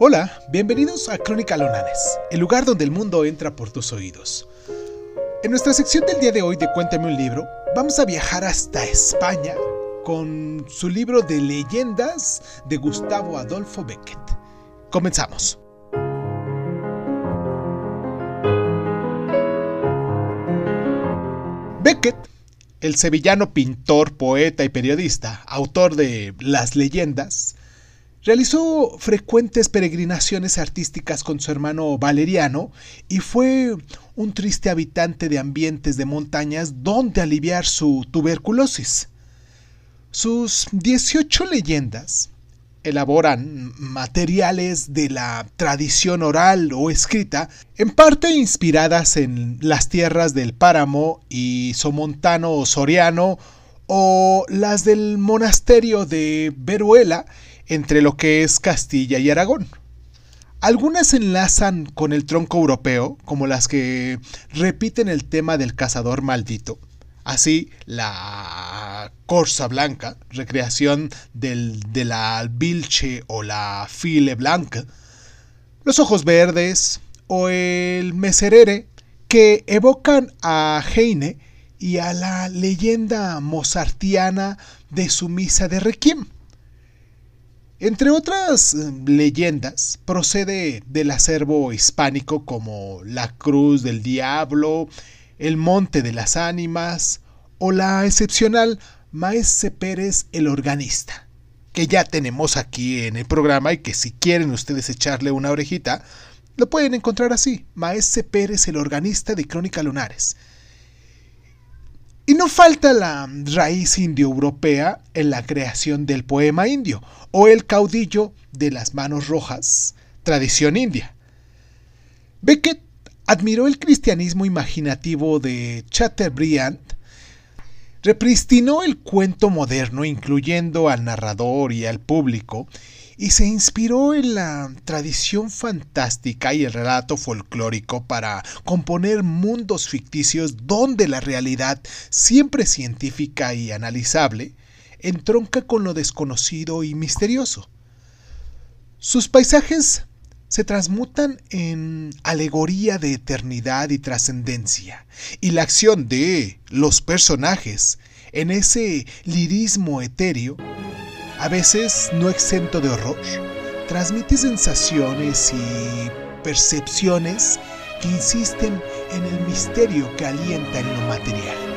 Hola, bienvenidos a Crónica Lonanes, el lugar donde el mundo entra por tus oídos. En nuestra sección del día de hoy de Cuéntame un libro, vamos a viajar hasta España con su libro de leyendas de Gustavo Adolfo Beckett. Comenzamos. Beckett, el sevillano pintor, poeta y periodista, autor de Las leyendas, realizó frecuentes peregrinaciones artísticas con su hermano Valeriano y fue un triste habitante de ambientes de montañas donde aliviar su tuberculosis. Sus 18 leyendas elaboran materiales de la tradición oral o escrita, en parte inspiradas en las tierras del páramo y somontano o soriano, o las del monasterio de Veruela, entre lo que es Castilla y Aragón. Algunas enlazan con el tronco europeo, como las que repiten el tema del cazador maldito. Así, la Corsa Blanca, recreación del, de la Vilche o la File Blanca, los ojos verdes o el Meserere, que evocan a Heine y a la leyenda mozartiana de su misa de Requiem. Entre otras eh, leyendas, procede del acervo hispánico como la Cruz del Diablo, el Monte de las Ánimas o la excepcional Maese Pérez el Organista, que ya tenemos aquí en el programa y que si quieren ustedes echarle una orejita, lo pueden encontrar así, Maese Pérez el Organista de Crónica Lunares. Y no falta la raíz indoeuropea en la creación del poema indio, o el caudillo de las manos rojas, tradición india. Beckett admiró el cristianismo imaginativo de Chateaubriand, repristinó el cuento moderno incluyendo al narrador y al público, y se inspiró en la tradición fantástica y el relato folclórico para componer mundos ficticios donde la realidad, siempre científica y analizable, entronca con lo desconocido y misterioso. Sus paisajes se transmutan en alegoría de eternidad y trascendencia, y la acción de los personajes en ese lirismo etéreo, a veces no exento de horror, transmite sensaciones y percepciones que insisten en el misterio que alienta en lo material.